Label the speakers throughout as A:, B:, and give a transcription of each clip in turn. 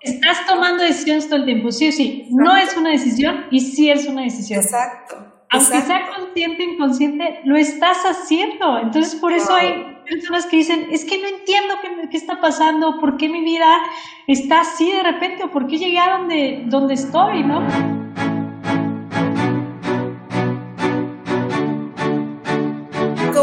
A: Estás tomando decisiones todo el tiempo, sí o sí. No es una decisión y sí es una decisión.
B: Exacto.
A: Aunque sea consciente o inconsciente, lo estás haciendo. Entonces, por eso hay personas que dicen, es que no entiendo qué, qué, está pasando, por qué mi vida está así de repente, o por qué llegué a donde, donde estoy, ¿no?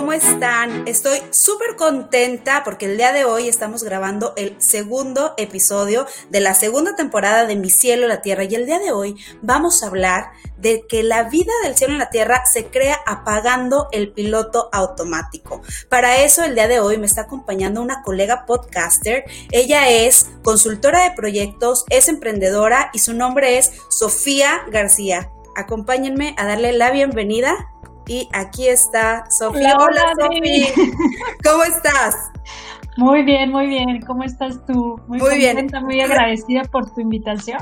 B: ¿Cómo están? Estoy súper contenta porque el día de hoy estamos grabando el segundo episodio de la segunda temporada de Mi cielo, la tierra y el día de hoy vamos a hablar de que la vida del cielo en la tierra se crea apagando el piloto automático. Para eso el día de hoy me está acompañando una colega podcaster. Ella es consultora de proyectos, es emprendedora y su nombre es Sofía García. Acompáñenme a darle la bienvenida y aquí está Sofía. Hola, Sofía. ¿Cómo estás?
A: Muy bien, muy bien. ¿Cómo estás tú?
B: Muy, muy bien.
A: Muy agradecida por tu invitación.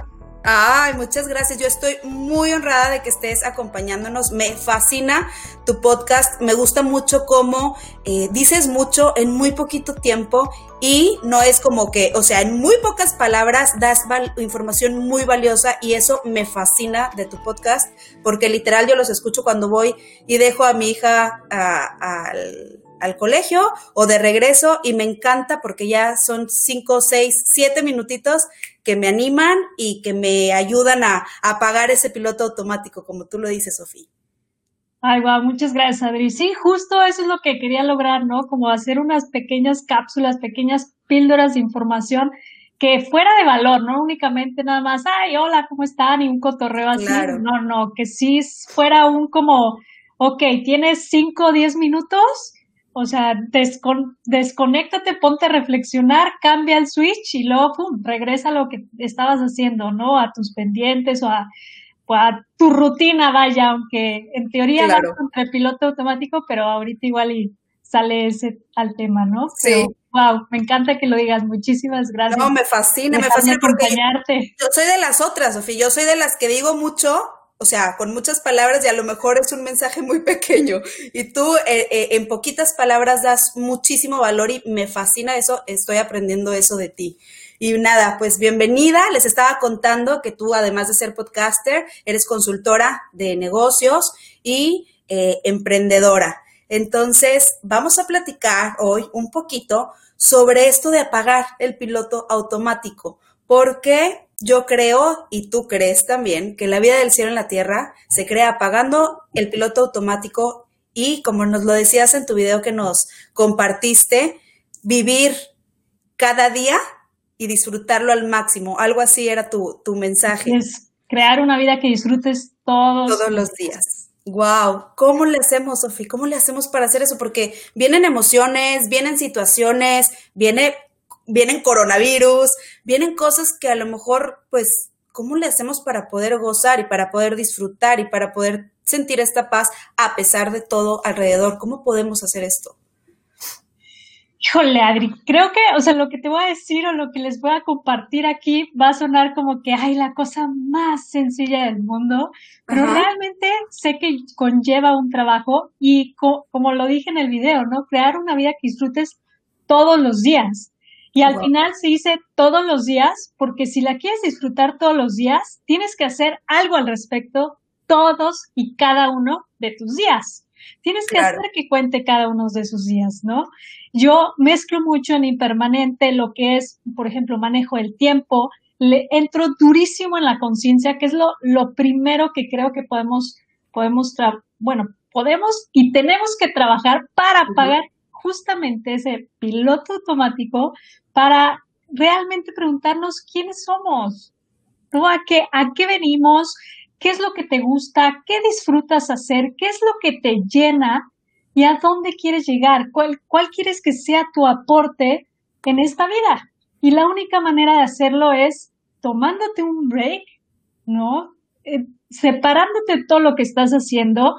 B: Ay, muchas gracias. Yo estoy muy honrada de que estés acompañándonos. Me fascina tu podcast. Me gusta mucho cómo eh, dices mucho en muy poquito tiempo y no es como que, o sea, en muy pocas palabras das información muy valiosa y eso me fascina de tu podcast porque literal yo los escucho cuando voy y dejo a mi hija al al colegio o de regreso y me encanta porque ya son cinco, seis, siete minutitos que me animan y que me ayudan a, apagar ese piloto automático, como tú lo dices, Sofía.
A: Ay, wow, muchas gracias, Adri. Sí, justo eso es lo que quería lograr, ¿no? Como hacer unas pequeñas cápsulas, pequeñas píldoras de información que fuera de valor, no únicamente nada más, ay, hola, ¿cómo están? Y un cotorreo así. No, no, que sí fuera un como, ok, tienes cinco o diez minutos, o sea, descon desconéctate, ponte a reflexionar, cambia el switch y luego, pum, regresa a lo que estabas haciendo, ¿no? A tus pendientes o a, tu rutina, vaya, aunque en teoría claro. contra el piloto automático, pero ahorita igual y sale ese al tema, ¿no?
B: Sí.
A: wow, me encanta que lo digas. Muchísimas gracias.
B: No, me fascina, me fascina porque yo soy de las otras, Sofía. Yo soy de las que digo mucho o sea, con muchas palabras y a lo mejor es un mensaje muy pequeño. Y tú eh, eh, en poquitas palabras das muchísimo valor y me fascina eso, estoy aprendiendo eso de ti. Y nada, pues bienvenida. Les estaba contando que tú, además de ser podcaster, eres consultora de negocios y eh, emprendedora. Entonces, vamos a platicar hoy un poquito sobre esto de apagar el piloto automático, porque yo creo, y tú crees también, que la vida del cielo en la tierra se crea apagando el piloto automático y, como nos lo decías en tu video que nos compartiste, vivir cada día y disfrutarlo al máximo. Algo así era tu, tu mensaje.
A: Es crear una vida que disfrutes todos,
B: todos los días. Wow, ¿cómo le hacemos, Sofía? ¿Cómo le hacemos para hacer eso? Porque vienen emociones, vienen situaciones, viene vienen coronavirus, vienen cosas que a lo mejor, pues, ¿cómo le hacemos para poder gozar y para poder disfrutar y para poder sentir esta paz a pesar de todo alrededor? ¿Cómo podemos hacer esto?
A: Híjole, Adri, creo que, o sea, lo que te voy a decir o lo que les voy a compartir aquí va a sonar como que, ay, la cosa más sencilla del mundo, pero realmente sé que conlleva un trabajo y como lo dije en el video, ¿no? Crear una vida que disfrutes todos los días. Y al final se dice todos los días, porque si la quieres disfrutar todos los días, tienes que hacer algo al respecto todos y cada uno de tus días. Tienes que hacer que cuente cada uno de sus días, ¿no? Yo mezclo mucho en impermanente lo que es, por ejemplo, manejo el tiempo, le entro durísimo en la conciencia, que es lo, lo primero que creo que podemos, podemos, bueno, podemos y tenemos que trabajar para pagar justamente ese piloto automático para realmente preguntarnos quiénes somos, ¿no? ¿A qué, a qué venimos? ¿Qué es lo que te gusta? ¿Qué disfrutas hacer? ¿Qué es lo que te llena? ¿Y a dónde quieres llegar? ¿Cuál, cuál quieres que sea tu aporte en esta vida? Y la única manera de hacerlo es tomándote un break, ¿no? Eh, separándote de todo lo que estás haciendo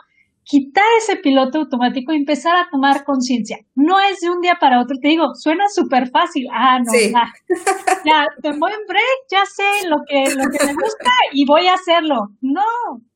A: quitar ese piloto automático y empezar a tomar conciencia. No es de un día para otro, te digo, suena súper fácil. Ah, no, ya, ya, te voy en break, ya sé lo que, lo que me gusta y voy a hacerlo. No,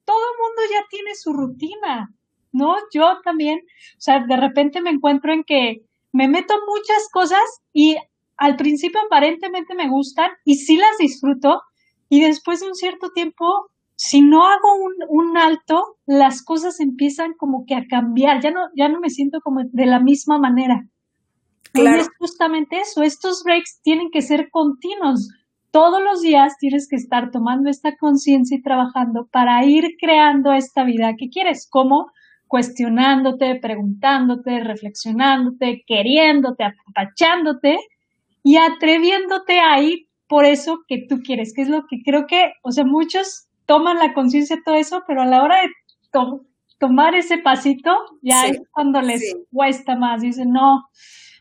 A: todo el mundo ya tiene su rutina, ¿no? Yo también, o sea, de repente me encuentro en que me meto muchas cosas y al principio aparentemente me gustan y sí las disfruto y después de un cierto tiempo, si no hago un, un alto, las cosas empiezan como que a cambiar, ya no, ya no me siento como de la misma manera. Claro. Y es justamente eso, estos breaks tienen que ser continuos. Todos los días tienes que estar tomando esta conciencia y trabajando para ir creando esta vida que quieres, como cuestionándote, preguntándote, reflexionándote, queriéndote, apachándote y atreviéndote a ir por eso que tú quieres, que es lo que creo que, o sea, muchos toman la conciencia de todo eso, pero a la hora de tomar ese pasito, ya es cuando les cuesta más. Dicen, no,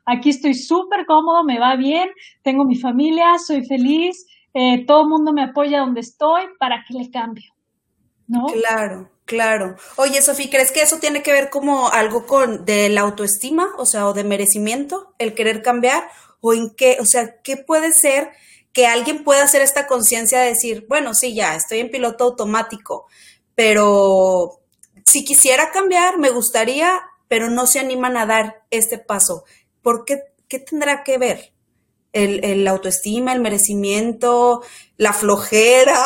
A: aquí estoy súper cómodo, me va bien, tengo mi familia, soy feliz, eh, todo el mundo me apoya donde estoy, ¿para qué le cambio? ¿No?
B: Claro, claro. Oye, Sofía, ¿crees que eso tiene que ver como algo con de la autoestima, o sea, o de merecimiento, el querer cambiar? ¿O en qué, o sea, qué puede ser que alguien pueda hacer esta conciencia de decir, bueno, sí, ya, estoy en piloto automático, pero si quisiera cambiar, me gustaría, pero no se animan a dar este paso. ¿Por qué, qué tendrá que ver? El, autoestima, el merecimiento, la flojera.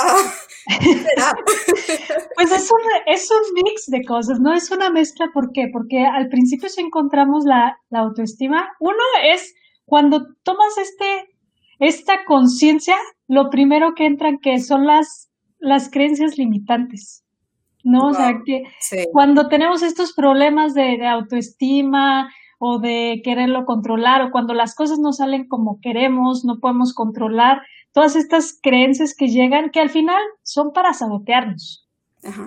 A: pues es un, es un mix de cosas, ¿no? Es una mezcla, ¿por qué? Porque al principio si encontramos la, la autoestima, uno es cuando tomas este esta conciencia, lo primero que entran que son las, las creencias limitantes, ¿no? o sea, que cuando tenemos estos problemas de, autoestima o de quererlo controlar o cuando las cosas no salen como queremos, no podemos controlar, todas estas creencias que llegan que al final son para sabotearnos.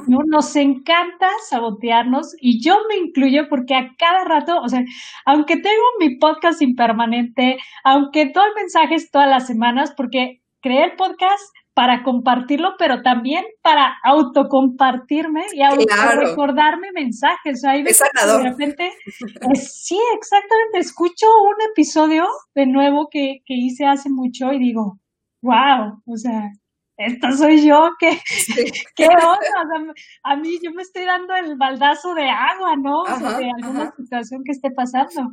A: ¿No? Nos encanta sabotearnos y yo me incluyo porque a cada rato, o sea, aunque tengo mi podcast impermanente, aunque doy mensajes todas las semanas, porque creé el podcast para compartirlo, pero también para autocompartirme y auto recordarme mensajes. O es de repente, sí, exactamente, escucho un episodio de nuevo que, que hice hace mucho y digo, wow, o sea, esta soy yo, que qué onda, a mí yo me estoy dando el baldazo de agua, ¿no? de alguna situación que esté pasando.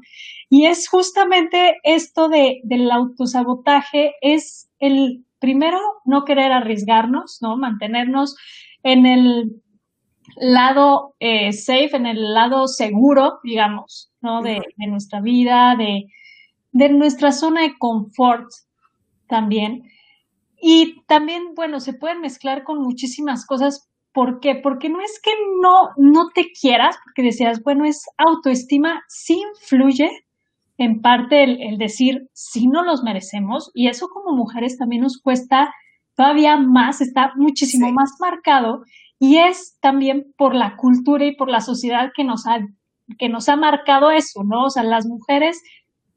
A: Y es justamente esto de, del autosabotaje, es el primero no querer arriesgarnos, ¿no? Mantenernos en el lado eh, safe, en el lado seguro, digamos, ¿no? De, de nuestra vida, de, de nuestra zona de confort también. Y también, bueno, se pueden mezclar con muchísimas cosas. ¿Por qué? Porque no es que no, no te quieras, porque decías, bueno, es autoestima, sí influye en parte el, decir, sí no los merecemos, y eso como mujeres también nos cuesta todavía más, está muchísimo más marcado, y es también por la cultura y por la sociedad que nos ha, que nos ha marcado eso, ¿no? O sea, las mujeres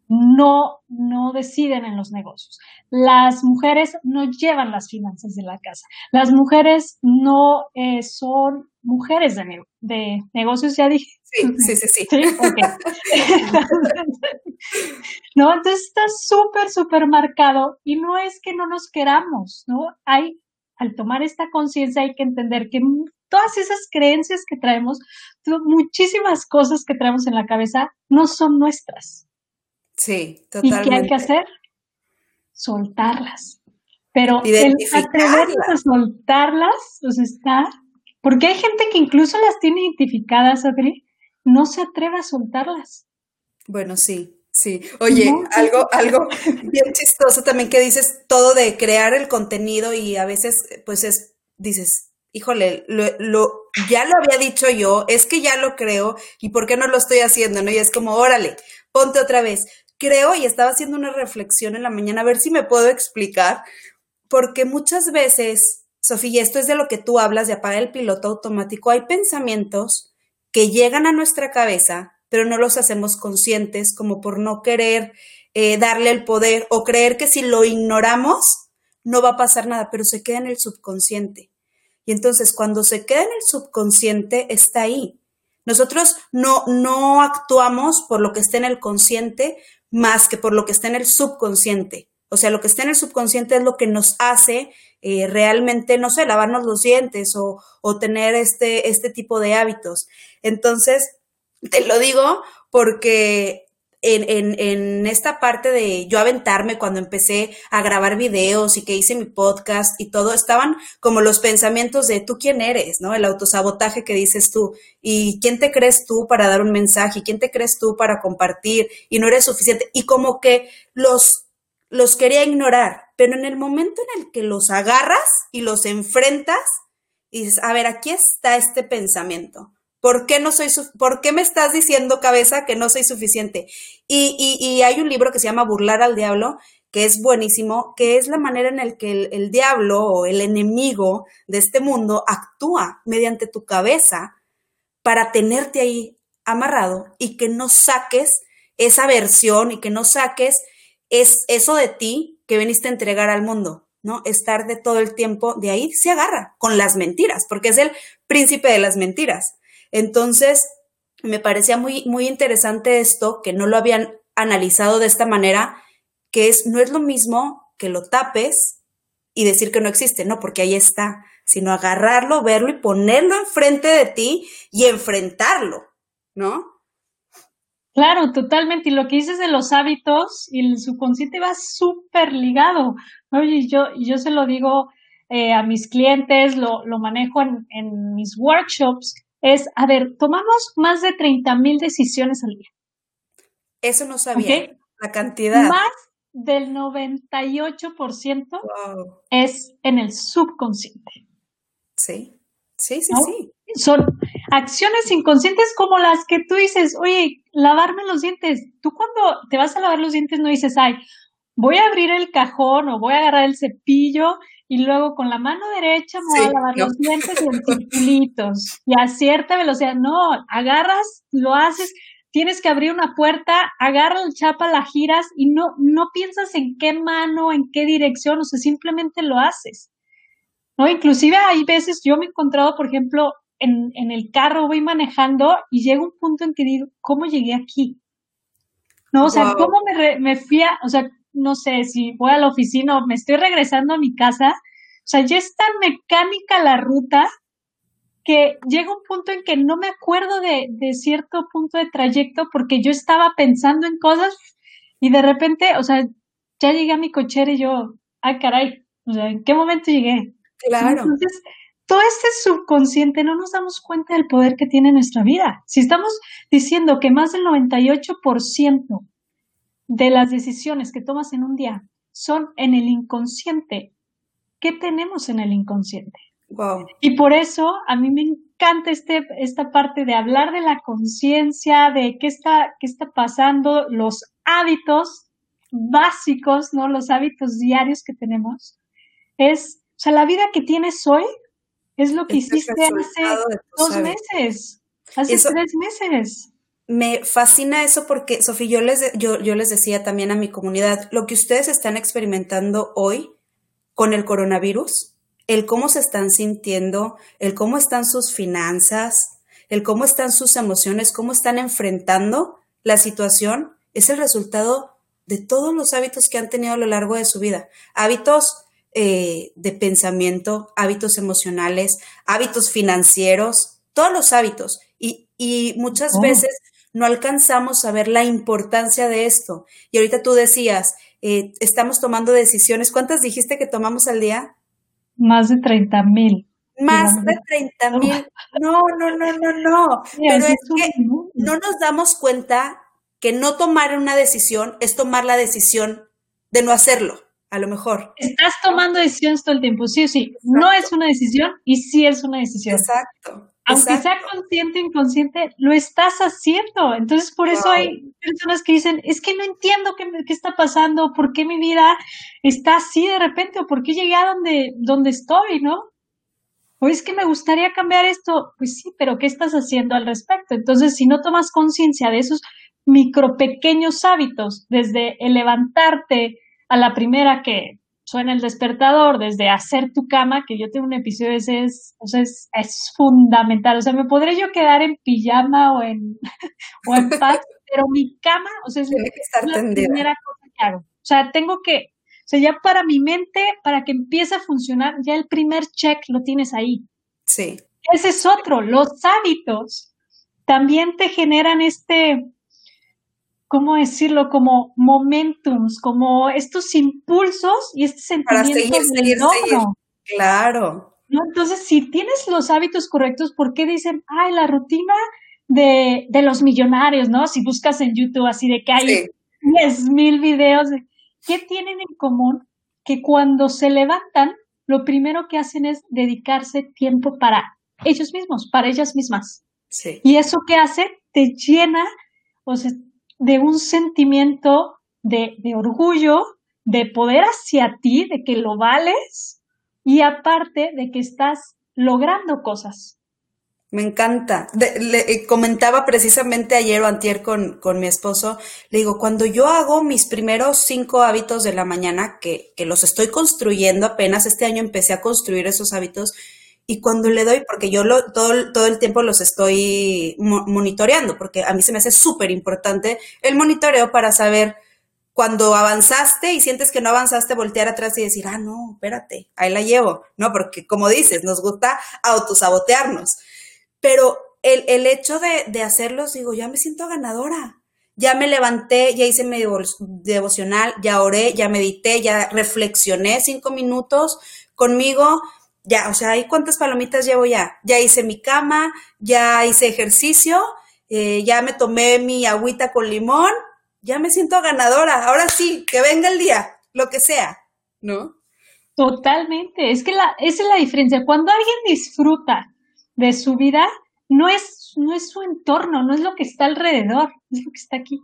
A: no, no deciden en los negocios. Las mujeres no llevan las finanzas de la casa. Las mujeres no eh, son mujeres de, de, negocios, ya dije.
B: Sí, sí, sí, sí.
A: no, entonces está súper, súper marcado y no es que no nos queramos, ¿no? Hay, al tomar esta conciencia hay que entender que todas esas creencias que traemos, muchísimas cosas que traemos en la cabeza, no son nuestras
B: Sí, totalmente.
A: ¿Y qué hay que hacer? Soltarlas. Pero el atrevernos a soltarlas, pues está. Porque hay gente que incluso las tiene identificadas, Adri, no se atreve a soltarlas.
B: Bueno, sí, sí. Oye, algo, algo bien chistoso también que dices todo de crear el contenido y a veces, pues es, dices, híjole, lo, lo, ya lo había dicho yo, es que ya lo creo, y por qué no lo estoy haciendo, ¿no? Y es como, órale, ponte otra vez creo, y estaba haciendo una reflexión en la mañana, a ver si me puedo explicar, porque muchas veces, Sofía, esto es de lo que tú hablas de apagar el piloto automático, hay pensamientos que llegan a nuestra cabeza, pero no los hacemos conscientes, como por no querer eh, darle el poder o creer que si lo ignoramos, no va a pasar nada, pero se queda en el subconsciente. Y entonces cuando se queda en el subconsciente, está ahí. Nosotros no, no actuamos por lo que está en el consciente, más que por lo que está en el subconsciente. O sea, lo que está en el subconsciente es lo que nos hace eh, realmente, no sé, lavarnos los dientes o, o tener este, este tipo de hábitos. Entonces, te lo digo porque en, en, esta parte de yo aventarme cuando empecé a grabar videos y que hice mi podcast y todo, estaban como los pensamientos de tú quién eres, ¿no? El autosabotaje que dices tú. Y quién te crees tú para dar un mensaje y quién te crees tú para compartir y no eres suficiente. Y como que los, los quería ignorar, pero en el momento en el que los agarras y los enfrentas y dices, a ver, aquí está este pensamiento ¿Por qué, no soy ¿Por qué me estás diciendo, cabeza, que no soy suficiente? Y, hay un libro que se llama Burlar al Diablo, que es buenísimo, que es la manera en la que el, el diablo o el enemigo de este mundo actúa mediante tu cabeza para tenerte ahí amarrado y que no saques esa versión y que no saques es eso de ti que veniste a entregar al mundo, ¿no? Estar de todo el tiempo de ahí se agarra con las mentiras, porque es el príncipe de las mentiras. Entonces, me parecía muy, muy interesante esto, que no lo habían analizado de esta manera, que es, no es lo mismo que lo tapes y decir que no existe, no, porque ahí está, sino agarrarlo, verlo y ponerlo enfrente de ti y enfrentarlo, ¿no?
A: Claro, totalmente. Y lo que dices de los hábitos y el subconsciente va súper ligado. Oye, yo, yo se lo digo eh, a mis clientes, lo, lo manejo en, en mis workshops, es, a ver, tomamos más de 30 mil decisiones al día.
B: Eso no sabía. La cantidad.
A: Más del 98% es en el subconsciente.
B: Sí, sí, sí, sí.
A: Son acciones inconscientes como las que tú dices, oye, lavarme los dientes. Tú cuando te vas a lavar los dientes no dices, ay, voy a abrir el cajón o voy a agarrar el cepillo y luego con la mano derecha me voy a lavar los dientes en circulitos y a cierta velocidad. No, agarras, lo haces, tienes que abrir una puerta, agarra el chapa, la giras y no, no piensas en qué mano, en qué dirección, o sea, simplemente lo haces. ¿No? Inclusive hay veces, yo me he encontrado, por ejemplo, en, en el carro voy manejando y llega un punto en que digo, ¿cómo llegué aquí? No, o sea, ¿cómo me, me fui a, o sea, no sé, si voy a la oficina o me estoy regresando a mi casa, o sea, ya es tan mecánica la ruta que llega un punto en que no me acuerdo de, de cierto punto de trayecto porque yo estaba pensando en cosas y de repente, o sea, ya llegué a mi cochera y yo, ay caray, o sea, ¿en qué momento llegué?
B: Claro.
A: Entonces, todo este subconsciente no nos damos cuenta del poder que tiene nuestra vida. Si estamos diciendo que más del 98% de las decisiones que tomas en un día son en el inconsciente. ¿Qué tenemos en el inconsciente? Y por eso a mí me encanta este, esta parte de hablar de la conciencia, de qué está, qué está pasando, los hábitos básicos, ¿no? Los hábitos diarios que tenemos. Es, o sea, la vida que tienes hoy es lo que hiciste hace dos meses, hace tres meses.
B: Me fascina eso porque, Sofía, yo les, yo, yo les decía también a mi comunidad, lo que ustedes están experimentando hoy con el coronavirus, el cómo se están sintiendo, el cómo están sus finanzas, el cómo están sus emociones, cómo están enfrentando la situación, es el resultado de todos los hábitos que han tenido a lo largo de su vida. Hábitos eh, de pensamiento, hábitos emocionales, hábitos financieros, todos los hábitos. Y, y muchas oh. veces no alcanzamos a ver la importancia de esto. Y ahorita tú decías, eh, estamos tomando decisiones. ¿Cuántas dijiste que tomamos al día?
A: Más de 30 mil.
B: Más de 30 mil. No, no, no, no, no. Pero es que no nos damos cuenta que no tomar una decisión es tomar la decisión de no hacerlo, a lo mejor.
A: Estás tomando decisiones todo el tiempo, sí o sí. No es una decisión y sí es una decisión.
B: Exacto
A: aunque sea consciente o inconsciente, lo estás haciendo. Entonces, por eso hay personas que dicen, es que no entiendo qué, qué, está pasando, por qué mi vida está así de repente, o por qué llegué a donde, donde estoy, ¿no? O es que me gustaría cambiar esto. Pues sí, pero ¿qué estás haciendo al respecto? Entonces, si no tomas conciencia de esos micro pequeños hábitos, desde el levantarte a la primera que suena el despertador, desde hacer tu cama, que yo tengo un episodio ese es, o sea, es, es fundamental. O sea, me podré yo quedar en pijama o en, o en paz, pero mi cama, o sea, es, la primera cosa que hago. O sea, tengo que, o sea, ya para mi mente, para que empiece a funcionar, ya el primer check lo tienes ahí.
B: Sí.
A: Ese es otro. Los hábitos también te generan este, ¿cómo decirlo? Como momentums, como estos impulsos y este sentimiento de logro.
B: Claro.
A: ¿No? Entonces, si tienes los hábitos correctos, ¿por qué dicen, ay, la rutina de, de los millonarios, ¿no? Si buscas en YouTube así de que hay diez mil videos, ¿qué tienen en común? Que cuando se levantan, lo primero que hacen es dedicarse tiempo para ellos mismos, para ellas mismas.
B: Sí.
A: Y eso que hace te llena o sea, de un sentimiento de, de orgullo, de poder hacia ti, de que lo vales y aparte de que estás logrando cosas.
B: Me encanta. le, eh, comentaba precisamente ayer o antier con, con, mi esposo, le digo, cuando yo hago mis primeros cinco hábitos de la mañana, que, que los estoy construyendo apenas, este año empecé a construir esos hábitos, y cuando le doy, porque yo lo, todo, todo el tiempo los estoy monitoreando, porque a mí se me hace súper importante el monitoreo para saber cuando avanzaste y sientes que no avanzaste, voltear atrás y decir, ah, no, espérate, ahí la llevo, ¿no? Porque como dices, nos gusta autosabotearnos. Pero el, el hecho de, de hacerlos, digo, ya me siento ganadora. Ya me levanté, ya hice mi devocional, ya oré, ya medité, ya reflexioné cinco minutos conmigo, ya, o sea, ¿y cuántas palomitas llevo ya? Ya hice mi cama, ya hice ejercicio, eh, ya me tomé mi agüita con limón, ya me siento ganadora. Ahora sí, que venga el día, lo que sea, ¿no?
A: Totalmente. Es que la, esa es la diferencia. Cuando alguien disfruta de su vida, no es, no es su entorno, no es lo que está alrededor, es lo que está aquí.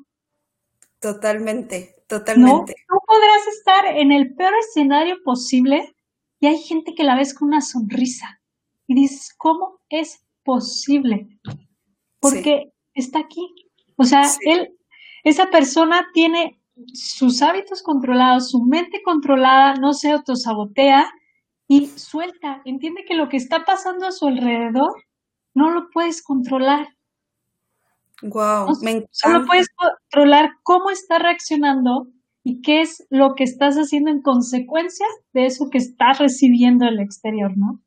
B: Totalmente, totalmente.
A: No, no podrás estar en el peor escenario posible y hay gente que la ves con una sonrisa y dices, ¿cómo es posible? Porque está aquí. O sea, él, esa persona tiene sus hábitos controlados, su mente controlada, no se autosabotea y suelta, entiende que lo que está pasando a su alrededor no lo puedes controlar.
B: Wow,
A: Solo puedes controlar cómo está reaccionando y qué es lo que estás haciendo en consecuencia de eso que estás recibiendo del exterior, ¿no?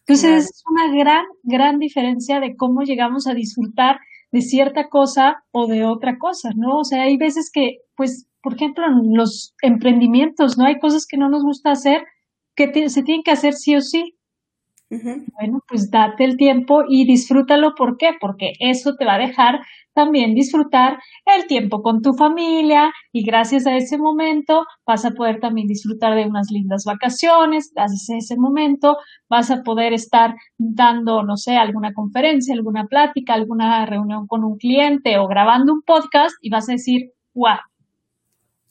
A: Entonces es una gran, gran diferencia de cómo llegamos a disfrutar de cierta cosa o de otra cosa, ¿no? O sea, hay veces que, pues, por ejemplo, en los emprendimientos, ¿no? Hay cosas que no nos gusta hacer que se tienen que hacer sí o sí. Bueno, pues date el tiempo y disfrútalo. ¿Por qué? Porque eso te va a dejar también disfrutar el tiempo con tu familia y gracias a ese momento vas a poder también disfrutar de unas lindas vacaciones, gracias a ese momento vas a poder estar dando, no sé, alguna conferencia, alguna plática, alguna reunión con un cliente o grabando un podcast y vas a decir, wow,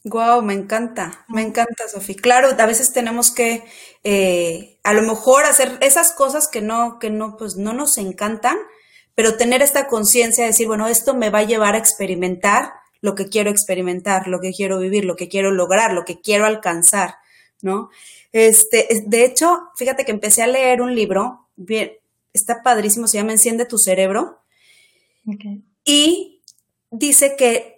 B: Wow, me encanta, me encanta, Sofía. Claro, a veces tenemos que, eh, a lo mejor hacer esas cosas que no, que no, pues no nos encantan, pero tener esta conciencia de decir, bueno, esto me va a llevar a experimentar lo que quiero experimentar, lo que quiero vivir, lo que quiero lograr, lo que quiero alcanzar, ¿no? Este, de hecho, fíjate que empecé a leer un libro, bien, está padrísimo, se llama Enciende tu cerebro. Y dice que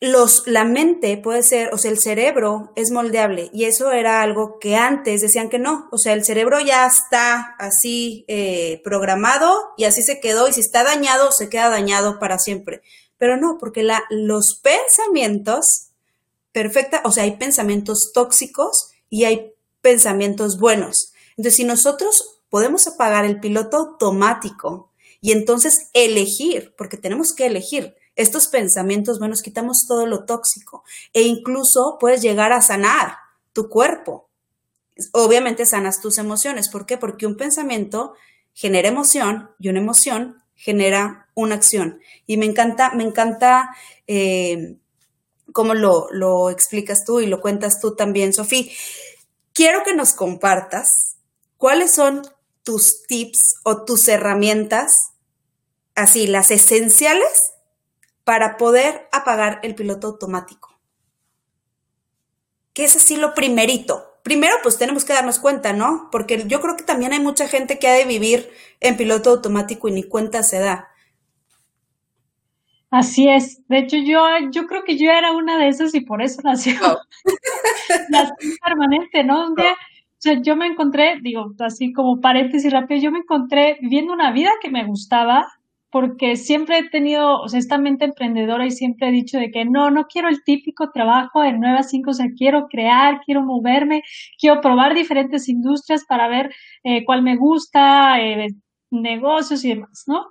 B: los, la mente puede ser, o sea, el cerebro es moldeable y eso era algo que antes decían que no, o sea, el cerebro ya está así eh, programado y así se quedó y si está dañado, se queda dañado para siempre. Pero no, porque la, los pensamientos, perfecta, o sea, hay pensamientos tóxicos y hay pensamientos buenos. Entonces, si nosotros podemos apagar el piloto automático y entonces elegir, porque tenemos que elegir, estos pensamientos buenos, quitamos todo lo tóxico e incluso puedes llegar a sanar tu cuerpo. Obviamente sanas tus emociones. ¿Por qué? Porque un pensamiento genera emoción y una emoción genera una acción. Y me encanta, me encanta eh, cómo lo, lo explicas tú y lo cuentas tú también, Sofía. Quiero que nos compartas cuáles son tus tips o tus herramientas, así, las esenciales para poder apagar el piloto automático. ¿Qué es así lo primerito? Primero, pues tenemos que darnos cuenta, ¿no? Porque yo creo que también hay mucha gente que ha de vivir en piloto automático y ni cuenta se da.
A: Así es. De hecho, yo, yo creo que yo era una de esas y por eso nació la permanente, ¿no? Un día, o sea, yo me encontré, digo, así como paréntesis rápido, yo me encontré viviendo una vida que me gustaba, porque siempre he tenido, o sea, esta mente emprendedora y siempre he dicho de que no, no quiero el típico trabajo de 9 a 5, o sea, quiero crear, quiero moverme, quiero probar diferentes industrias para ver eh, cuál me gusta, eh, negocios y demás, ¿no?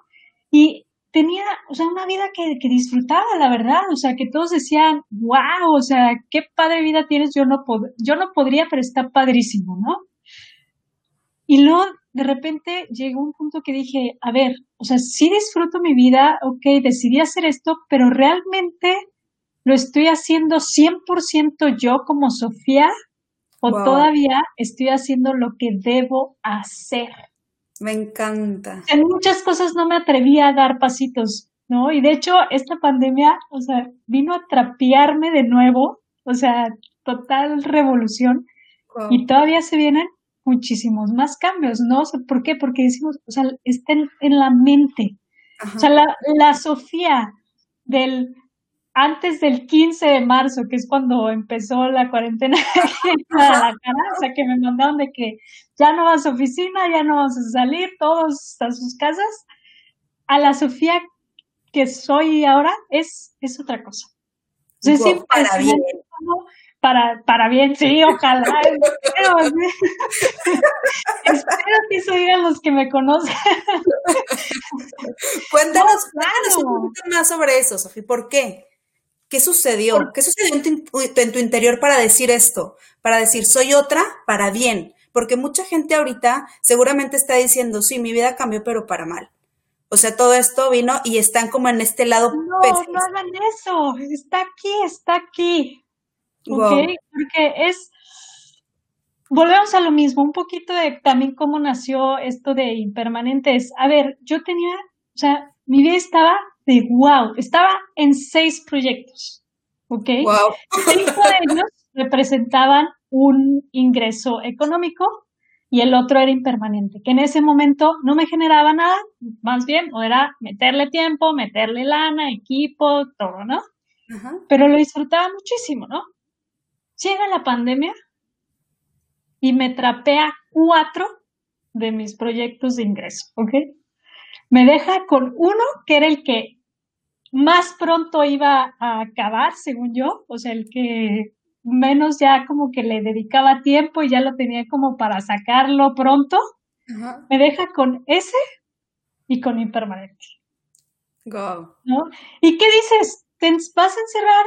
A: Y tenía, o sea, una vida que, que, disfrutaba, la verdad, o sea, que todos decían, wow, o sea, qué padre vida tienes, yo no, yo no podría, pero está padrísimo, ¿no? Y luego, de repente, llegó un punto que dije, a ver, o sea, sí disfruto mi vida, ok, decidí hacer esto, pero realmente lo estoy haciendo 100% yo como Sofía o todavía estoy haciendo lo que debo hacer.
B: Me encanta.
A: En muchas cosas no me atrevía a dar pasitos, ¿no? Y de hecho, esta pandemia, o sea, vino a trapearme de nuevo, o sea, total revolución. Y todavía se vienen muchísimos más cambios, ¿no? ¿Por qué? Porque decimos, o sea, está en, la mente. O sea, la, la Sofía del antes del 15 de marzo, que es cuando empezó la cuarentena la o sea, que me mandaron de que ya no vas a oficina, ya no vas a salir, todos a sus casas, a la Sofía que soy ahora es, es otra cosa. para bien. Para, para bien, sí, ojalá. espero, espero que eso digan los que me conocen.
B: Cuéntanos, cuéntanos un poquito más sobre eso, Sofía. ¿Por qué? ¿Qué sucedió? ¿Qué sucedió en tu, interior para decir esto? Para decir, soy otra para bien. Porque mucha gente ahorita seguramente está diciendo, sí, mi vida cambió, pero para mal. O sea, todo esto vino y están como en este lado.
A: No, no hagan eso. Está aquí, está aquí. Porque es. Volvemos a lo mismo, un poquito de también cómo nació esto de impermanentes. A ver, yo tenía, o sea, mi vida estaba de wow, estaba en seis proyectos, ¿ok? Wow. Cinco de ellos representaban un ingreso económico y el otro era impermanente, que en ese momento no me generaba nada, más bien, o era meterle tiempo, meterle lana, equipo, todo, ¿no? Pero lo disfrutaba muchísimo, ¿no? Llega la pandemia y me trapea cuatro de mis proyectos de ingreso, ¿ok? Me deja con uno que era el que más pronto iba a acabar, según yo, o sea, el que menos ya como que le dedicaba tiempo y ya lo tenía como para sacarlo pronto, me deja con ese y con impermanente.
B: Go.
A: ¿No? ¿Y qué dices? ¿Te vas a encerrar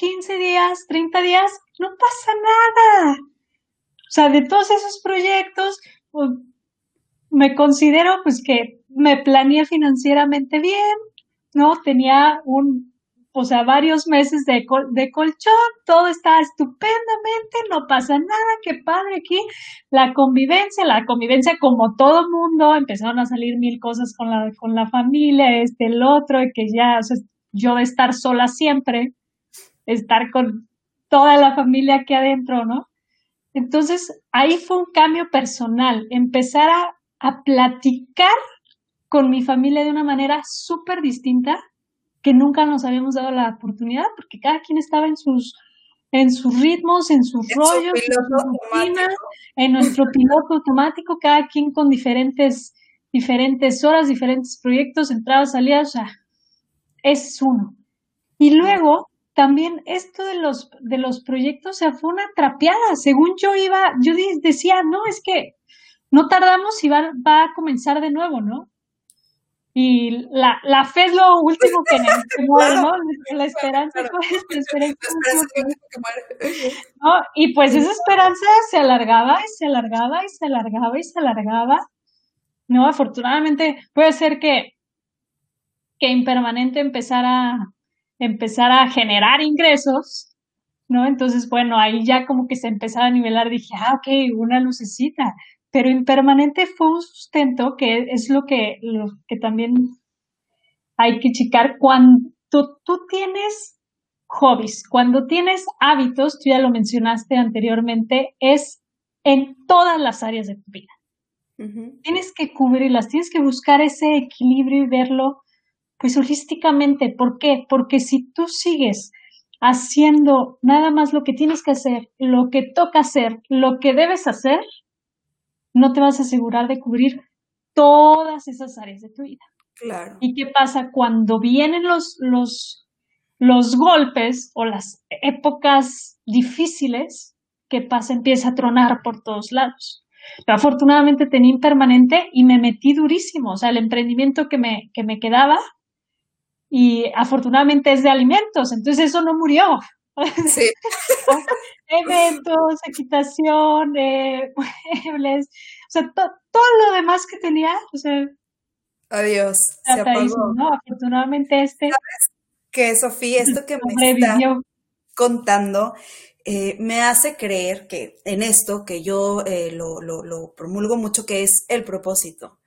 A: 15 días, 30 días? No pasa nada. O sea, de todos esos proyectos, pues, me considero pues que me planeé financieramente bien, ¿no? Tenía un, o sea, varios meses de, de colchón, todo está estupendamente, no pasa nada, qué padre aquí. La convivencia, la convivencia como todo mundo, empezaron a salir mil cosas con la, con la familia, este, el otro, y que ya, o sea, yo de estar sola siempre, estar con toda la familia aquí adentro, ¿no? Entonces, ahí fue un cambio personal, empezar a, a platicar con mi familia de una manera súper distinta que nunca nos habíamos dado la oportunidad porque cada quien estaba en sus en sus ritmos, en sus rollos, en, en nuestro piloto automático, cada quien con diferentes diferentes horas, diferentes proyectos, entradas, salidas, o sea, es uno. Y luego también esto de los de los proyectos, o sea, fue una trapeada. Según yo iba, yo decía, no, es que no tardamos y va, va a comenzar de nuevo, ¿no? Y la, la fe es lo último que muere, ¿no? La esperanza, pues, la esperanza ¿no? Y pues esa esperanza se alargaba y se alargaba y se alargaba y se alargaba. No, afortunadamente puede ser que, que impermanente empezara, empezara a generar ingresos, ¿no? Entonces, bueno, ahí ya como que se empezaba a nivelar, dije, ah, ok, una lucecita pero impermanente fue un sustento que es lo que, lo que también hay que checar cuando tú tienes hobbies, cuando tienes hábitos, tú ya lo mencionaste anteriormente, es en todas las áreas de tu vida. Tienes que cubrirlas, tienes que buscar ese equilibrio y verlo pues holísticamente. ¿Por qué? Porque si tú sigues haciendo nada más lo que tienes que hacer, lo que toca hacer, lo que debes hacer, no te vas a asegurar de cubrir todas esas áreas de tu vida.
B: Claro.
A: ¿Y qué pasa cuando vienen los, los, los golpes o las épocas difíciles? ¿Qué pasa? Empieza a tronar por todos lados. Pero afortunadamente tenía impermanente y me metí durísimo. O sea, el emprendimiento que me, que me quedaba y afortunadamente es de alimentos, entonces eso no murió. Sí. Eventos, equitación, muebles, o sea, todo lo demás que tenía, o sea,
B: Adiós. Se apagó.
A: ¿no? Afortunadamente este.
B: ¿Sabes qué, Sofía? Esto que me está contando eh, me hace creer que en esto, que yo eh, lo, lo, lo promulgo mucho, que es el propósito.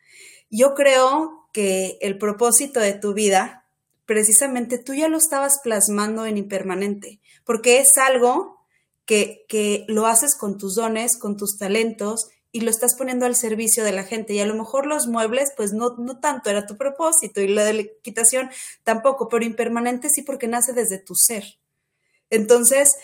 B: Yo creo que el propósito de tu vida, precisamente tú ya lo estabas plasmando en impermanente, porque es algo que, que lo haces con tus dones, con tus talentos y lo estás poniendo al servicio de la gente. Y a lo mejor los muebles, pues no, no tanto era tu propósito y la de la equitación tampoco, pero impermanente sí porque nace desde tu ser. Entonces,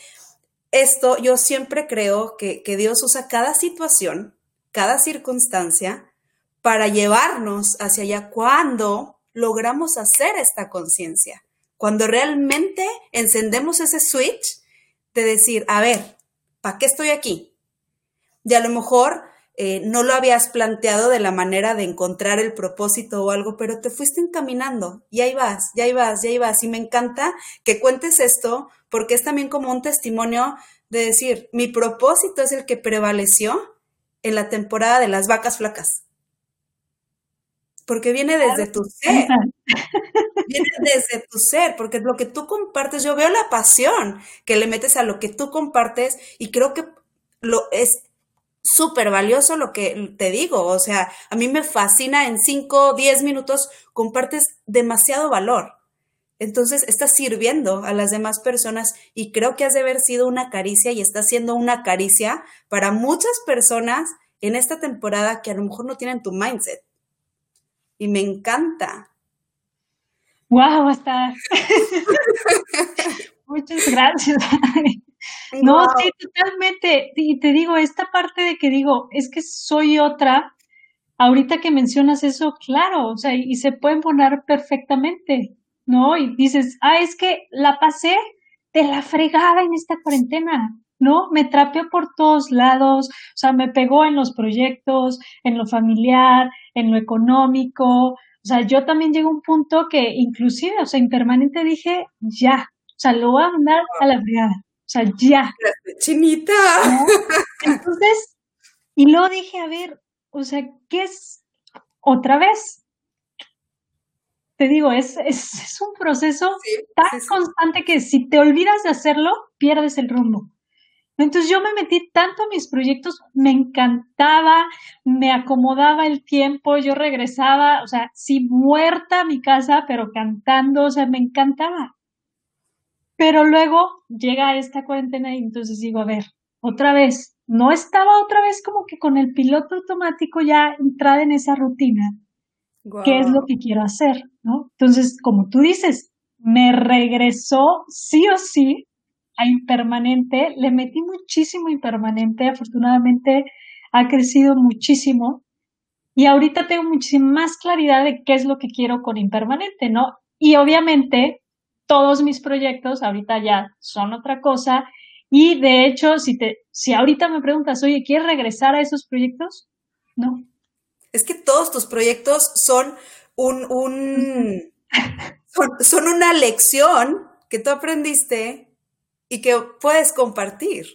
B: esto yo siempre creo que, que Dios usa cada situación, cada circunstancia para llevarnos hacia allá cuando logramos hacer esta conciencia, cuando realmente encendemos ese switch de decir, a ver, ¿para qué estoy aquí? Y a lo mejor eh, no lo habías planteado de la manera de encontrar el propósito o algo, pero te fuiste encaminando y ahí vas, ya ahí vas, ya ahí vas. Y me encanta que cuentes esto porque es también como un testimonio de decir, mi propósito es el que prevaleció en la temporada de las vacas flacas. Porque viene desde tu ser. Viene desde tu ser, porque lo que tú compartes, yo veo la pasión que le metes a lo que tú compartes y creo que lo es súper valioso lo que te digo, o sea, a mí me fascina en 5, 10 minutos compartes demasiado valor. Entonces estás sirviendo a las demás personas y creo que has de haber sido una caricia y está siendo una caricia para muchas personas en esta temporada que a lo mejor no tienen tu mindset. Y me encanta.
A: Wow, hasta. Muchas gracias. No, sí, totalmente. Y te digo, esta parte de que digo, es que soy otra, ahorita que mencionas eso, claro, o sea, y se pueden poner perfectamente, ¿no? Y dices, ah, es que la pasé de la fregada en esta cuarentena, ¿no? Me trapeó por todos lados, o sea, me pegó en los proyectos, en lo familiar, en lo económico, o sea, yo también llego a un punto que inclusive, o sea, impermanente dije, ya, o sea, lo voy a mandar a la fregada. O sea, ya.
B: Chinita.
A: Entonces, y luego dije, a ver, o sea, ¿qué es otra vez? Te digo, es, es, un proceso tan constante que si te olvidas de hacerlo, pierdes el rumbo. Entonces yo me metí tanto a mis proyectos, me encantaba, me acomodaba el tiempo, yo regresaba, o sea, sí muerta a mi casa, pero cantando, o sea, me encantaba. Pero luego llega esta cuarentena y entonces digo, a ver, otra vez, no estaba otra vez como que con el piloto automático ya entrada en esa rutina. ¿Qué es lo que quiero hacer? ¿no? Entonces, como tú dices, me regresó sí o sí a impermanente, le metí muchísimo impermanente, afortunadamente ha crecido muchísimo y ahorita tengo muchísima más claridad de qué es lo que quiero con impermanente, ¿no? Y obviamente todos mis proyectos ahorita ya son otra cosa. Y de hecho, si, te, si ahorita me preguntas, oye, ¿quieres regresar a esos proyectos? No.
B: Es que todos tus proyectos son un, un son, una lección que tú aprendiste y que puedes compartir.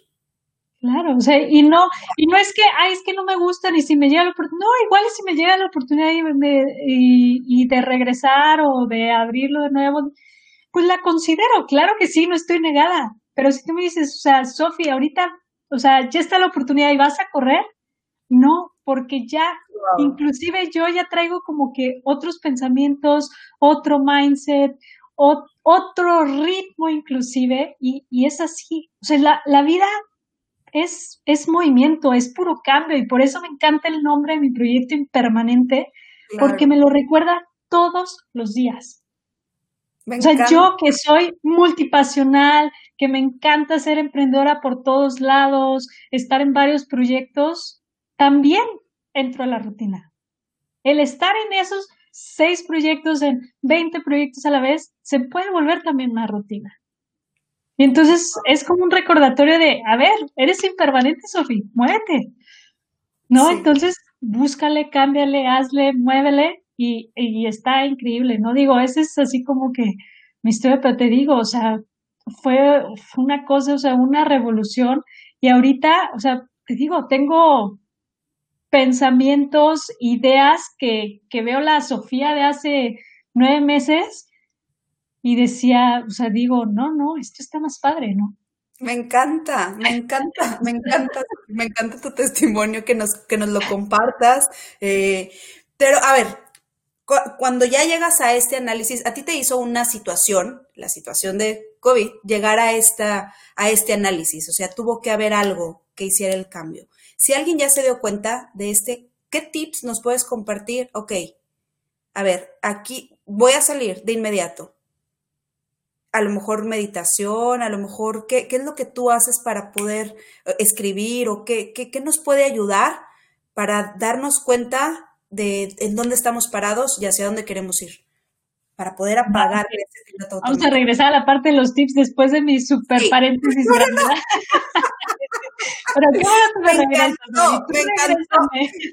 A: Claro, o sea, y no, y no es que, ay, es que no me gustan y si me llega la oportunidad, no, igual si me llega la oportunidad y de regresar o de abrirlo de nuevo, pues la considero, claro que sí, no estoy negada, pero si tú me dices, o sea, Sofía, ahorita, o sea, ya está la oportunidad y vas a correr, no, porque ya, inclusive yo ya traigo como que otros pensamientos, otro mindset, otro ritmo inclusive, y, y es así, o sea, la, la vida es, es movimiento, es puro cambio, y por eso me encanta el nombre de mi proyecto impermanente, porque me lo recuerda todos los días. O sea, yo que soy multipasional, que me encanta ser emprendedora por todos lados, estar en varios proyectos, también entro a la rutina. El estar en esos seis proyectos en 20 proyectos a la vez, se puede volver también una rutina. Y entonces es como un recordatorio de, a ver, eres impermanente, Sofía, muévete. ¿No? Entonces, búscale, cámbiale, hazle, muévele y, y, está increíble. No digo, ese es así como que mi historia, pero te digo, o sea, fue, fue una cosa, o sea, una revolución. Y ahorita, o sea, te digo, tengo pensamientos, ideas que, que veo la Sofía de hace nueve meses y decía, o sea, digo, no, no, esto está más padre, ¿no?
B: Me encanta, me encanta, me encanta, me encanta tu testimonio, que nos, que nos lo compartas. Eh, pero, a ver, cuando ya llegas a este análisis, a ti te hizo una situación, la situación de COVID, llegar a, esta, a este análisis, o sea, tuvo que haber algo que hiciera el cambio. Si alguien ya se dio cuenta de este, ¿qué tips nos puedes compartir? Ok, a ver, aquí voy a salir de inmediato. A lo mejor meditación, a lo mejor qué, qué es lo que tú haces para poder eh, escribir o qué, qué, qué, nos puede ayudar para darnos cuenta de en dónde estamos parados y hacia dónde queremos ir, para poder apagar ese
A: piloto Vamos a regresar a la parte de los tips después de mi super paréntesis.
B: Pero qué bueno que me, encantó, me, encantó,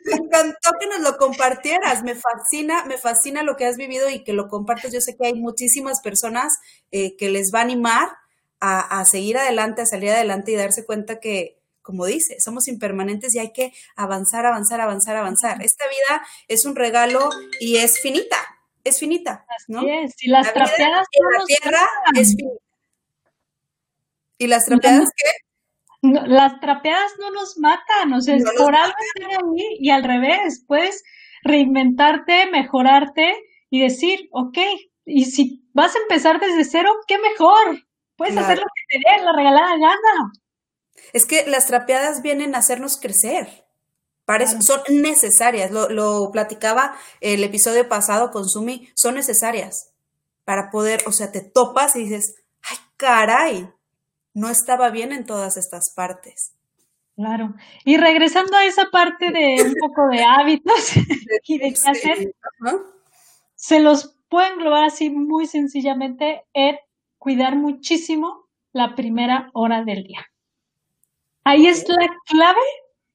B: me encantó que nos lo compartieras. Me fascina, me fascina lo que has vivido y que lo compartes. Yo sé que hay muchísimas personas eh, que les va a animar a, a seguir adelante, a salir adelante y darse cuenta que, como dice, somos impermanentes y hay que avanzar, avanzar, avanzar, avanzar. Esta vida es un regalo y es finita, es finita, ¿no?
A: es. Y las trapeadas
B: en la tierra es finita. ¿Y las trapeadas qué?
A: Las trapeadas no nos matan, o sea, por algo están ahí y al revés, puedes reinventarte, mejorarte y decir, ok, y si vas a empezar desde cero, qué mejor, puedes hacer lo que te dé la regalada gana.
B: Es que las trapeadas vienen a hacernos crecer. Para eso, son necesarias, lo, lo platicaba el episodio pasado con Sumi, son necesarias para poder, o sea, te topas y dices, ay, caray, no estaba bien en todas estas partes.
A: Claro. Y regresando a esa parte de un poco de hábitos y de qué hacer, se los pueden englobar así muy sencillamente en cuidar muchísimo la primera hora del día. Ahí es la clave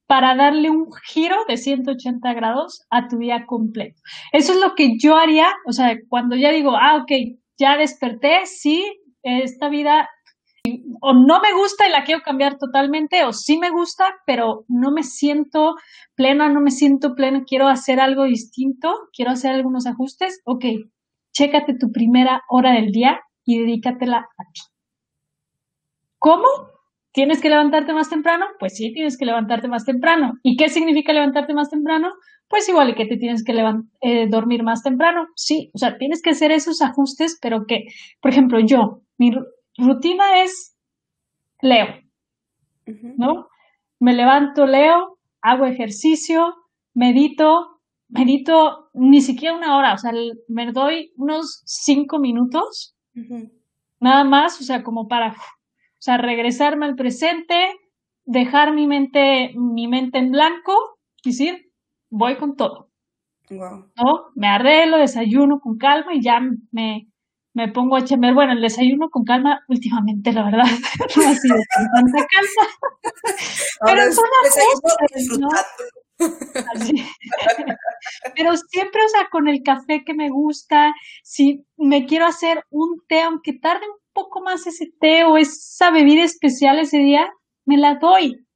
A: para darle un giro de 180 grados a tu día completo. Eso es lo que yo haría, o sea, cuando ya digo, ah, ok, ya desperté, sí, esta vida o no me gusta y la quiero cambiar totalmente, o sí me gusta, pero no me siento plena, no me siento plena, quiero hacer algo distinto, quiero hacer algunos ajustes, ok, chécate tu primera hora del día y dedícatela a ti. ¿Cómo? ¿Tienes que levantarte más temprano? Pues sí, tienes que levantarte más temprano. ¿Y qué significa levantarte más temprano? Pues igual que te tienes que eh, dormir más temprano. Sí, o sea, tienes que hacer esos ajustes, pero que, por ejemplo, yo, mi, rutina es leo, ¿no? Me levanto, leo, hago ejercicio, medito, medito ni siquiera una hora, o sea, me doy unos cinco minutos, nada más, o sea, como para, o sea, regresarme al presente, dejar mi mente, mi mente en blanco, y decir, voy con todo. ¿No? Me arreglo, desayuno con calma y ya me, me pongo a chambear. Bueno, el desayuno con calma, últimamente, la verdad, no ha sido con tanta calma. Pero son cosas, ¿no? Pero siempre, o sea, con el café que me gusta, si me quiero hacer un té, aunque tarde un poco más ese té o esa bebida especial ese día, me la doy.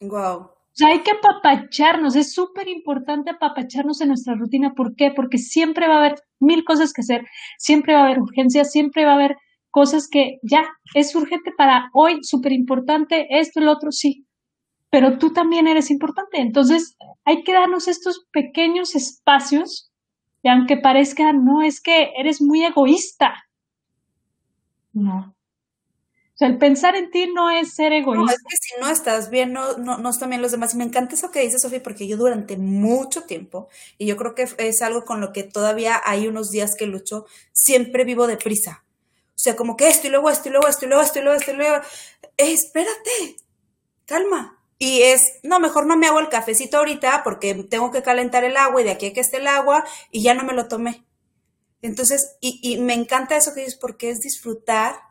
B: Wow.
A: Hay que apapacharnos, es súper importante apapacharnos en nuestra rutina. ¿Por qué? Porque siempre va a haber mil cosas que hacer, siempre va a haber urgencias, siempre va a haber cosas que ya es urgente para hoy, súper importante, esto, lo otro, sí, pero tú también eres importante. Entonces, hay que darnos estos pequeños espacios, y aunque parezca, no, es que eres muy egoísta. No, sea, el pensar en ti no es ser egoísta. No,
B: es que si no estás bien, no, no, no están bien los demás. Y me encanta eso que dices, Sofía, porque yo durante mucho tiempo, y yo creo que es algo con lo que todavía hay unos días que lucho, siempre vivo deprisa. O sea, como que esto y luego esto y luego esto y luego esto y luego esto y luego. Eh, espérate, calma. Y es, no, mejor no me hago el cafecito ahorita porque tengo que calentar el agua y de aquí a que esté el agua y ya no me lo tomé. Entonces, y, y me encanta eso que dices porque es disfrutar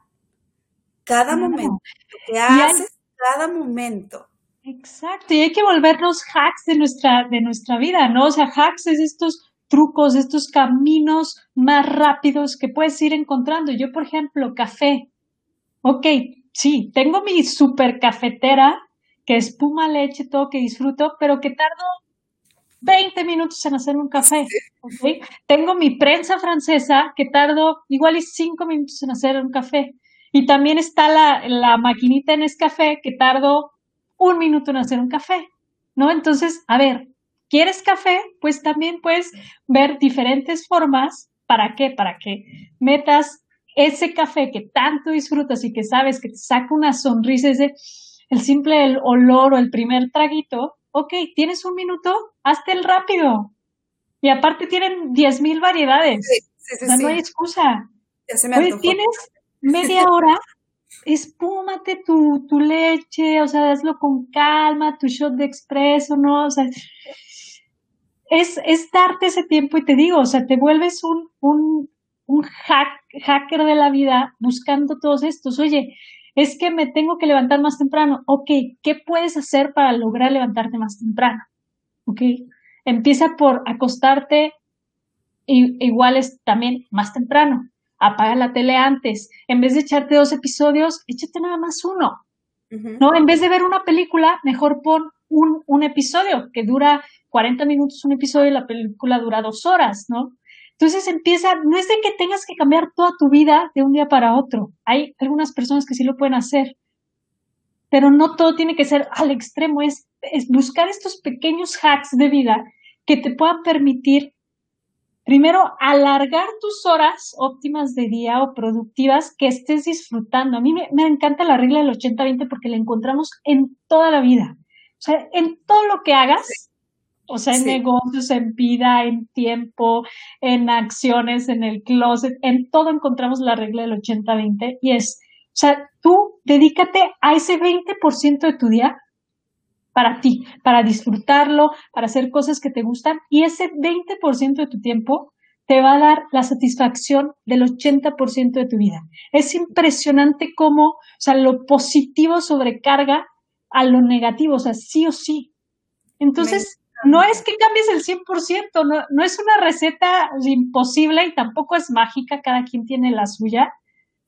B: cada momento, lo que haces cada momento.
A: Exacto, y hay que volvernos hacks de nuestra, de nuestra vida, ¿no? O sea, hacks es estos trucos, estos caminos más rápidos que puedes ir encontrando. Yo, por ejemplo, café. Ok, sí, tengo mi super cafetera que espuma leche, todo que disfruto, pero que tardo 20 minutos en hacer un café. Tengo mi prensa francesa que tardo igual y 5 minutos en hacer un café. Y también está la, la maquinita en café que tardo un minuto en hacer un café. ¿No? Entonces, a ver, ¿quieres café? Pues también puedes ver diferentes formas. ¿Para qué? Para que metas ese café que tanto disfrutas y que sabes que te saca una sonrisa, ese el simple el olor o el primer traguito, ok, tienes un minuto, hazte el rápido. Y aparte tienen 10.000 variedades. Sí, sí, no hay excusa. Ya se me tienes media hora, espúmate tu, tu leche, o sea, hazlo con calma, tu shot de expreso, ¿no? O sea, es, es darte ese tiempo y te digo, o sea, te vuelves un, un, un hack, hacker de la vida buscando todos estos. Oye, es que me tengo que levantar más temprano. Ok, ¿qué puedes hacer para lograr levantarte más temprano? Ok, empieza por acostarte y, igual es también más temprano. Apaga la tele antes. En vez de echarte dos episodios, échate nada más uno. ¿No? En vez de ver una película, mejor pon un, un episodio que dura 40 minutos un episodio y la película dura dos horas, ¿no? Entonces empieza, no es de que tengas que cambiar toda tu vida de un día para otro. Hay algunas personas que sí lo pueden hacer, pero no todo tiene que ser al extremo. Es, es buscar estos pequeños hacks de vida que te puedan permitir, primero, alargar tus horas óptimas de día o productivas que estés disfrutando. A mí me, me encanta la regla del 80-20 porque la encontramos en toda la vida. O sea, en todo lo que hagas, o sea, en negocios, en vida, en tiempo, en acciones, en el closet, en todo encontramos la regla del 80-20 y es, o sea, tú dedícate a ese 20% de tu día para ti, para disfrutarlo, para hacer cosas que te gustan y ese 20% de tu tiempo te va a dar la satisfacción del 80% de tu vida. Es impresionante cómo, o sea, lo positivo sobrecarga a lo negativo, o sea, sí o sí. Entonces, no es que cambies el 100%, no, no es una receta imposible y tampoco es mágica, cada quien tiene la suya,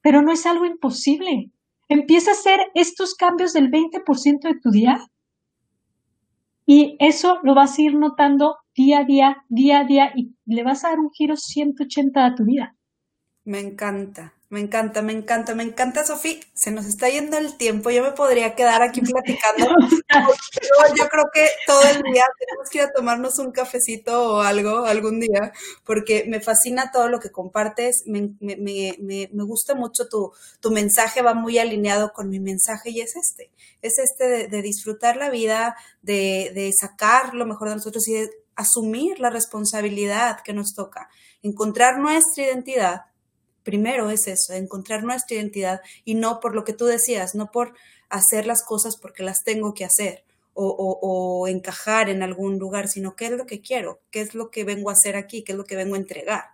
A: pero no es algo imposible. Empieza a hacer estos cambios del 20% de tu día y eso lo vas a ir notando día a día, día a día y le vas a dar un giro 180 a tu vida.
B: Me encanta. Me encanta, me encanta, me encanta, Sofía. Se nos está yendo el tiempo. Yo me podría quedar aquí platicando. pero yo creo que todo el día tenemos que ir a tomarnos un cafecito o algo algún día, porque me fascina todo lo que compartes. Me, me, me, me gusta mucho tu, tu mensaje, va muy alineado con mi mensaje y es este. Es este de, de disfrutar la vida, de, de sacar lo mejor de nosotros y de asumir la responsabilidad que nos toca. Encontrar nuestra identidad primero es eso, encontrar nuestra identidad y no por lo que tú decías, no por hacer las cosas porque las tengo que hacer o, encajar en algún lugar, sino qué es lo que quiero, qué es lo que vengo a hacer aquí, qué es lo que vengo a entregar.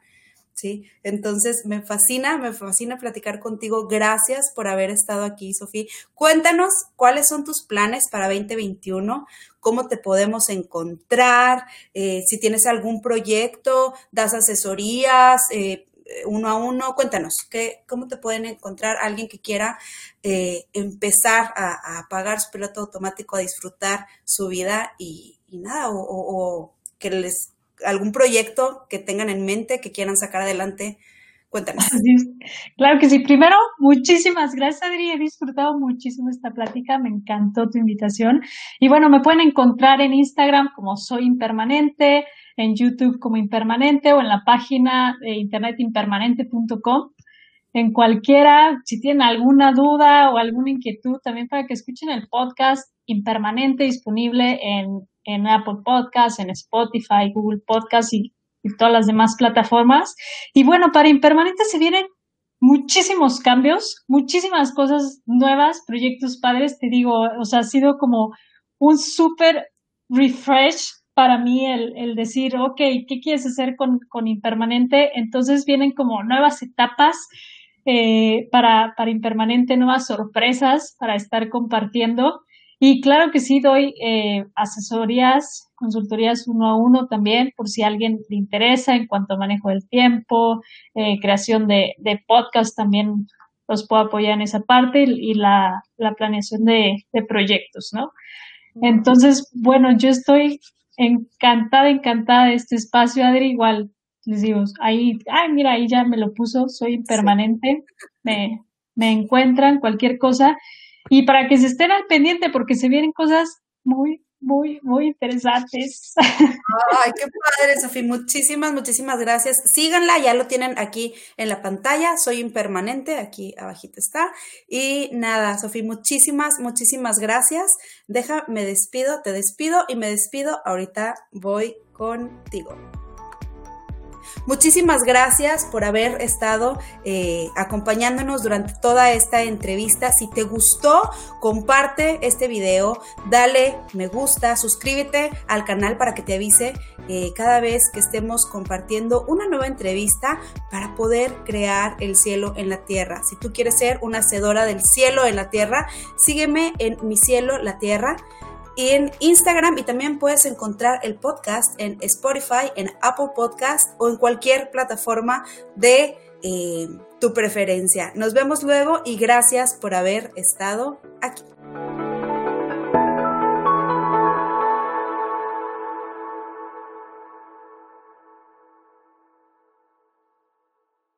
B: ¿Sí? Entonces, me fascina, me fascina platicar contigo. Gracias por haber estado aquí, Sofía. Cuéntanos cuáles son tus planes para 2021, cómo te podemos encontrar, eh, si tienes algún proyecto, das asesorías, eh, uno a uno. Cuéntanos, ¿qué, ¿cómo te pueden encontrar alguien que quiera eh, empezar a, pagar su piloto automático, a disfrutar su vida y, nada, o, que les algún proyecto que tengan en mente que quieran sacar adelante? Cuéntanos.
A: Claro que sí. Primero, muchísimas gracias, Adri. He disfrutado muchísimo esta plática. Me encantó tu invitación. Y bueno, me pueden encontrar en Instagram como Soy Impermanente en YouTube como Impermanente o en la página de internet impermanente.com. En cualquiera, si tienen alguna duda o alguna inquietud, también para que escuchen el podcast Impermanente disponible en, en Apple Podcasts, en Spotify, Google Podcasts y, todas las demás plataformas. Y bueno, para Impermanente se vienen muchísimos cambios, muchísimas cosas nuevas, proyectos padres, te digo, o sea, ha sido como un súper refresh para mí el, decir, ok, ¿qué quieres hacer con, con Impermanente? Entonces vienen como nuevas etapas eh, para, para Impermanente, nuevas sorpresas para estar compartiendo. Y claro que sí doy eh, asesorías, consultorías uno a uno también, por si a alguien le interesa en cuanto a manejo del tiempo, eh, creación de, de podcast también los puedo apoyar en esa parte y, la, la, planeación de, de proyectos, ¿no? Entonces, bueno, yo estoy encantada, encantada de este espacio, Adri, igual les digo, ahí, ay, mira, ahí ya me lo puso, soy impermanente, me, me encuentran cualquier cosa. Y para que se estén al pendiente porque se vienen cosas muy, muy, muy interesantes.
B: Ay, qué padre, Sofía. Muchísimas, muchísimas gracias. Síganla, ya lo tienen aquí en la pantalla. Soy impermanente, aquí abajito está. Y nada, Sofía, muchísimas, muchísimas gracias. Deja, me despido, te despido y me despido. Ahorita voy contigo. Muchísimas gracias por haber estado eh, acompañándonos durante toda esta entrevista. Si te gustó, comparte este video, dale me gusta, suscríbete al canal para que te avise eh, cada vez que estemos compartiendo una nueva entrevista para poder crear el cielo en la tierra. Si tú quieres ser una hacedora del cielo en la tierra, sígueme en mi cielo, la tierra en Instagram y también puedes encontrar el podcast en Spotify, en Apple Podcast o en cualquier plataforma de eh, tu preferencia. Nos vemos luego y gracias por haber estado aquí.